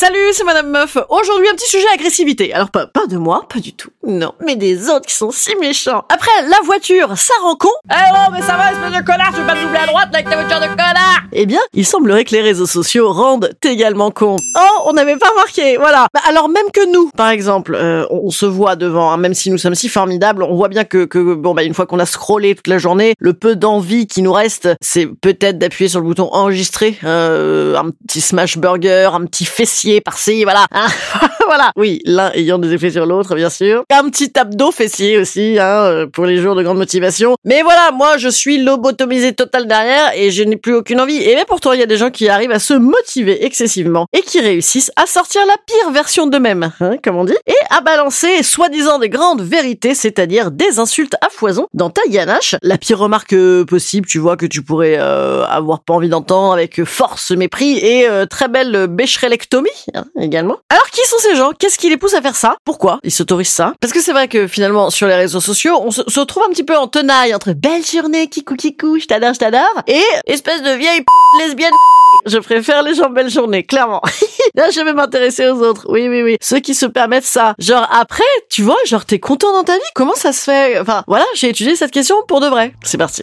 Salut, c'est Madame Meuf. Aujourd'hui, un petit sujet agressivité. Alors, pas, pas de moi, pas du tout. Non, mais des autres qui sont si méchants. Après, la voiture, ça rend con. Eh oh, mais ça va, espèce de connard, tu veux pas te doubler à droite avec ta voiture de connard Eh bien, il semblerait que les réseaux sociaux rendent également con. Oh, on n'avait pas remarqué, voilà. Bah, alors, même que nous, par exemple, euh, on se voit devant, hein, même si nous sommes si formidables, on voit bien que, que bon, bah, une fois qu'on a scrollé toute la journée, le peu d'envie qui nous reste, c'est peut-être d'appuyer sur le bouton enregistrer, euh, un petit smash burger, un petit fessier par-ci, voilà. Hein? Voilà. Oui, l'un ayant des effets sur l'autre, bien sûr. Un petit abdo fessier aussi, hein, euh, pour les jours de grande motivation. Mais voilà, moi, je suis lobotomisé total derrière et je n'ai plus aucune envie. Et mais pourtant, il y a des gens qui arrivent à se motiver excessivement et qui réussissent à sortir la pire version d'eux-mêmes, hein, comme on dit, et à balancer soi-disant des grandes vérités, c'est-à-dire des insultes à foison dans ta ganache. La pire remarque euh, possible, tu vois, que tu pourrais euh, avoir pas envie d'entendre avec force, mépris et euh, très belle bécherelectomie hein, également. Alors qui sont ces gens? Qu'est-ce qui les pousse à faire ça? Pourquoi ils s'autorisent ça? Parce que c'est vrai que finalement sur les réseaux sociaux, on se, se retrouve un petit peu en tenaille entre belle journée, kikou kikou, je t'adore, je t'adore, et espèce de vieille lesbienne. Je préfère les gens belle journée, clairement. Là, je vais m'intéresser aux autres. Oui, oui, oui. Ceux qui se permettent ça. Genre après, tu vois, genre t'es content dans ta vie? Comment ça se fait? Enfin, voilà, j'ai étudié cette question pour de vrai. C'est parti.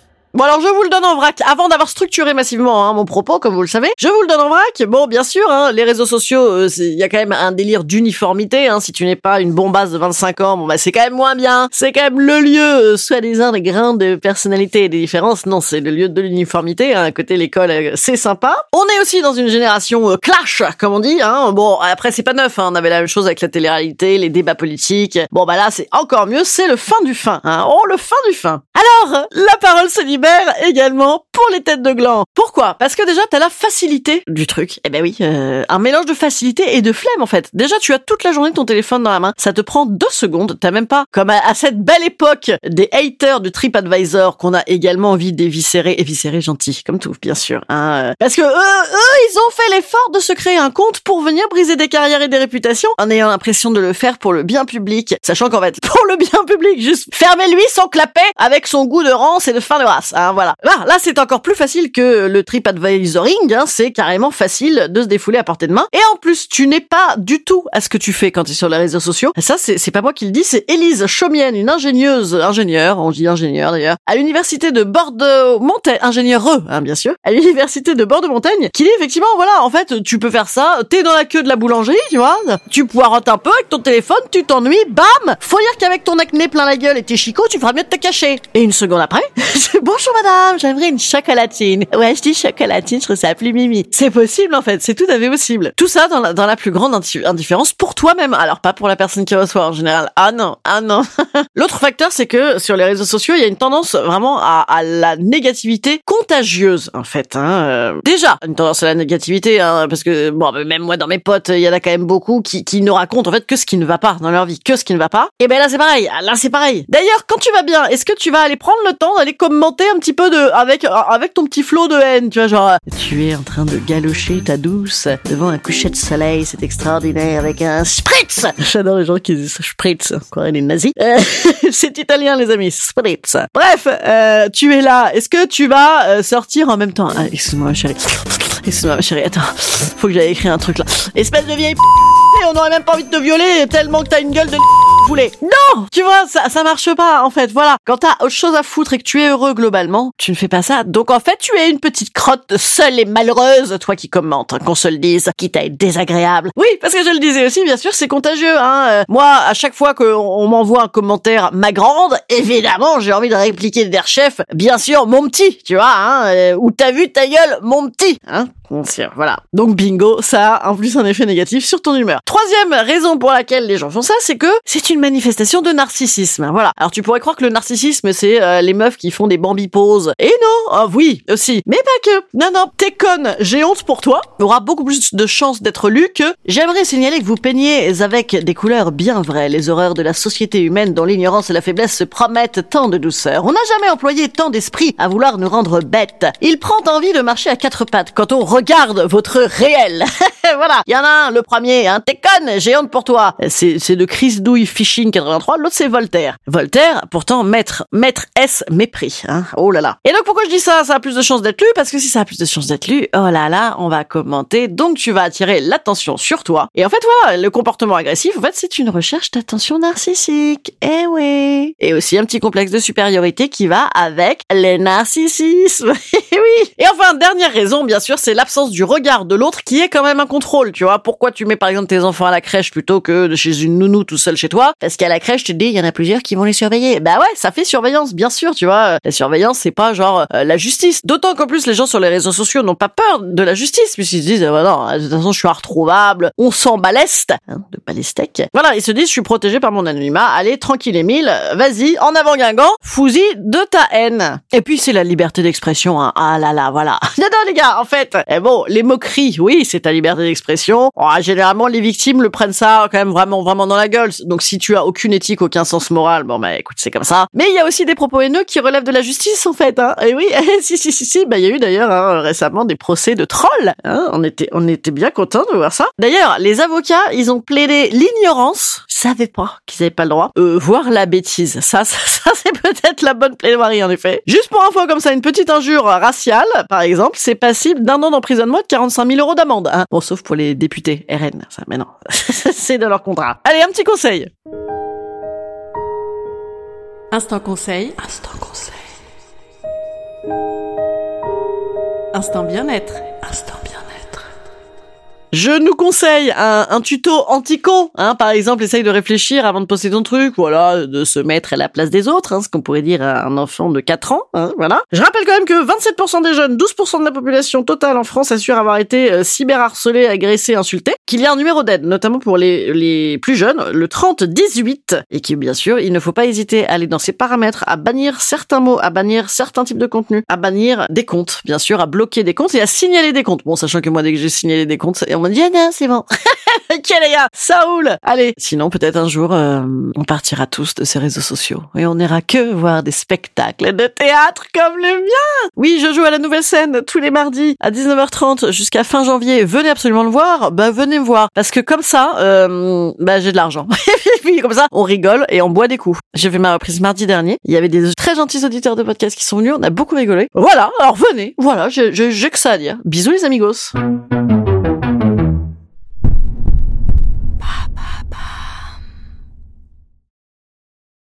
Bon alors je vous le donne en vrac, avant d'avoir structuré massivement hein, mon propos, comme vous le savez, je vous le donne en vrac. Bon, bien sûr, hein, les réseaux sociaux, euh, il y a quand même un délire d'uniformité. Hein, si tu n'es pas une bombasse de 25 ans, bon bah c'est quand même moins bien. C'est quand même le lieu, euh, soi-disant, des grandes personnalités et des différences. Non, c'est le lieu de l'uniformité. Hein, à côté l'école, euh, c'est sympa. On est aussi dans une génération clash, comme on dit. Hein. Bon, après c'est pas neuf. Hein, on avait la même chose avec la télé-réalité, les débats politiques. Bon bah là c'est encore mieux, c'est le fin du fin. Oh le fin du fin. Alors, la parole se libère également pour les têtes de gland. Pourquoi? Parce que déjà, t'as la facilité du truc. Eh ben oui, euh, un mélange de facilité et de flemme en fait. Déjà, tu as toute la journée ton téléphone dans la main. Ça te prend deux secondes. T'as même pas, comme à, cette belle époque des haters de TripAdvisor qu'on a également envie d'éviscérer, éviscérer gentil, comme tout, bien sûr. Hein, euh. Parce que eux, eux, ils ont fait l'effort de se créer un compte pour venir briser des carrières et des réputations en ayant l'impression de le faire pour le bien public, sachant qu'en fait, pour le bien public, juste fermez-lui son clapet avec son goût de rance et de fin de race. Hein, voilà. Là, là c'est encore plus facile que le TripAdvisoring. Hein, c'est carrément facile de se défouler à portée de main. Et en plus, tu n'es pas du tout à ce que tu fais quand tu es sur les réseaux sociaux. Ça, c'est c'est pas moi qui le dis, c'est Élise Chaumienne, une ingénieuse, ingénieure, on dit ingénieure d'ailleurs, à l'université de Bordeaux-Montagne, ingénieure, hein, bien sûr, à l'université de Bordeaux-Montagne, qui dit effectivement, voilà, en fait, tu peux faire ça, t'es dans la queue de la boulangerie, tu vois, tu poirotes un peu avec ton téléphone, tu t'ennuies, bam Faut dire qu'avec ton acné plein la gueule et tes chicots, tu feras mieux de te cacher. Et une seconde après, bonjour madame, j'aimerais une chocolatine. Ouais, je dis chocolatine, je trouve ça plus mimi. C'est possible en fait, c'est tout à fait possible. Tout ça dans la, dans la plus grande indi- indifférence pour toi-même, alors pas pour la personne qui reçoit en général. Ah non, ah non. L'autre facteur, c'est que sur les réseaux sociaux, il y a une tendance vraiment à, la négativité contagieuse en fait. Hein. Euh, Déjà, une tendance à la négativité, hein, parce que bon, même moi dans mes potes, il y en a quand même beaucoup qui, qui ne racontent en fait que ce qui ne va pas dans leur vie, que ce qui ne va pas. Et ben là c'est pareil, là c'est pareil. D'ailleurs, quand tu vas bien, est-ce que tu vas aller prendre le temps d'aller commenter un petit peu de, avec, avec ton petit flot de haine, tu vois, genre, tu es en train de galocher ta douce devant un coucher de soleil, c'est extraordinaire, avec un spritz. J'adore les gens qui disent spritz, quoi, les nazis. Euh, c'est italien, les amis, spritz. Bref, euh, tu es là. Est-ce que tu vas euh, sortir en même temps? Ah, Excuse-moi, chérie. Excuse-moi, chérie. Attends, faut que j'aille écrire un truc là. Espèce de vieille p... on aurait même pas envie de te violer tellement que t'as une gueule de Non Tu vois, ça, ça marche pas, en fait. Voilà. Quand t'as autre chose à foutre et que tu es heureux globalement, tu ne fais pas ça. Donc, en fait, tu es une petite crotte seule et malheureuse, toi qui commentes, hein, qu'on se le dise, quitte à être désagréable. Oui, parce que je le disais aussi, bien sûr, c'est contagieux. Hein. Euh, moi, à chaque fois qu'on m'envoie un commentaire ma grande, évidemment, j'ai envie de répliquer der chef, bien sûr, mon petit, tu vois, hein, euh, ou t'as vu ta gueule, mon petit, hein. Voilà. Donc bingo, ça a en plus un effet négatif sur ton humeur. Troisième raison pour laquelle les gens font ça, c'est que c'est une manifestation de narcissisme. Voilà. Alors tu pourrais croire que le narcissisme, c'est euh, les meufs qui font des bambi poses. Et non, ah oui, aussi. Mais pas que. Non, non, t'es conne, j'ai honte pour toi. Aura beaucoup plus de chances d'être lu que j'aimerais signaler que vous peignez avec des couleurs bien vraies les horreurs de la société humaine dont l'ignorance et la faiblesse se promettent tant de douceur. On n'a jamais employé tant d'esprit à vouloir nous rendre bêtes. Il prend envie de marcher à quatre pattes quand on regarde votre réel. voilà. Il y en a un, le premier, hein, t'es conne, j'ai honte pour toi. C'est, c'est de Chris Douille Fishing 83, l'autre c'est Voltaire. Voltaire, pourtant, maître, maître S mépris, hein. Oh là là. Et donc pourquoi je dis ça? Ça a plus de chances d'être lu, parce que si ça a plus de chances d'être lu, oh là là, on va commenter, donc tu vas attirer l'attention sur toi. Et en fait, voilà, le comportement agressif, en fait, c'est une recherche d'attention narcissique. Eh oui. Et aussi un petit complexe de supériorité qui va avec les narcissismes. Eh oui. Et enfin, dernière raison, bien sûr, c'est l'absence du regard de l'autre qui est quand même un tu vois. Pourquoi tu mets par exemple tes enfants à la crèche plutôt que chez une nounou tout seul chez toi? Parce qu'à la crèche, tu te dis, il y en a plusieurs qui vont les surveiller. Bah ouais, ça fait surveillance, bien sûr, tu vois. La surveillance, c'est pas genre euh, la justice. D'autant qu'en plus, les gens sur les réseaux sociaux n'ont pas peur de la justice, puisqu'ils se disent, bah non, de toute façon, je suis inretrouvable, on s'en baleste, hein, de balestec. Voilà, ils se disent, je suis protégé par mon anonymat, allez, tranquille Emile, vas-y, en avant Guingamp, fousi de ta haine. Et puis, c'est la liberté d'expression, hein. Ah là là, voilà. non, non, les gars, en fait, eh bon, les moqueries, oui, c'est ta liberté d'expression. Oh, généralement, les victimes le prennent ça quand même vraiment, vraiment dans la gueule. Donc, si tu as aucune éthique, aucun sens moral, bon, bah, écoute, c'est comme ça. Mais il y a aussi des propos haineux qui relèvent de la justice, en fait, hein. Et oui, si, si, si, si, bah, il y a eu d'ailleurs, hein, récemment des procès de trolls, hein. On était, on était bien contents de voir ça. D'ailleurs, les avocats, ils ont plaidé l'ignorance. Ils savaient pas qu'ils avaient pas le droit, euh, voir la bêtise. Ça, ça, ça c'est peut-être la bonne plaidoirie, en effet. Juste pour info, comme ça, une petite injure raciale, par exemple, c'est passible d'un an d'emprisonnement de 45 000 euros d'amende. Hein. Bon, sauf pour les députés RN. Ça, mais non, c'est de leur contrat. Allez, un petit conseil. Instant conseil. Instant conseil. Instant bien-être. Instant je nous conseille un, un tuto anti-con, hein, par exemple, essaye de réfléchir avant de poster ton truc, voilà, de se mettre à la place des autres, hein, ce qu'on pourrait dire à un enfant de 4 ans, hein, voilà. Je rappelle quand même que 27% des jeunes, 12% de la population totale en France assurent avoir été euh, cyberharcelés, agressés, insultés, qu'il y a un numéro d'aide, notamment pour les, les plus jeunes, le 3018, et qui, bien sûr, il ne faut pas hésiter à aller dans ces paramètres, à bannir certains mots, à bannir certains types de contenus, à bannir des comptes, bien sûr, à bloquer des comptes et à signaler des comptes. Bon, sachant que moi, dès que j'ai signalé des comptes, m'a dit, ah c'est bon. ok les. Allez, sinon peut-être un jour, euh, on partira tous de ces réseaux sociaux et on n'ira que voir des spectacles de théâtre comme le mien. Oui, je joue à la nouvelle scène tous les mardis à 19h30 jusqu'à fin janvier. Venez absolument le voir. Bah venez me voir parce que comme ça, euh, bah j'ai de l'argent. puis comme ça, on rigole et on boit des coups. J'ai fait ma reprise mardi dernier. Il y avait des très gentils auditeurs de podcast qui sont venus. On a beaucoup rigolé. Voilà. Alors venez. Voilà, j'ai que ça à dire. Bisous les amigos.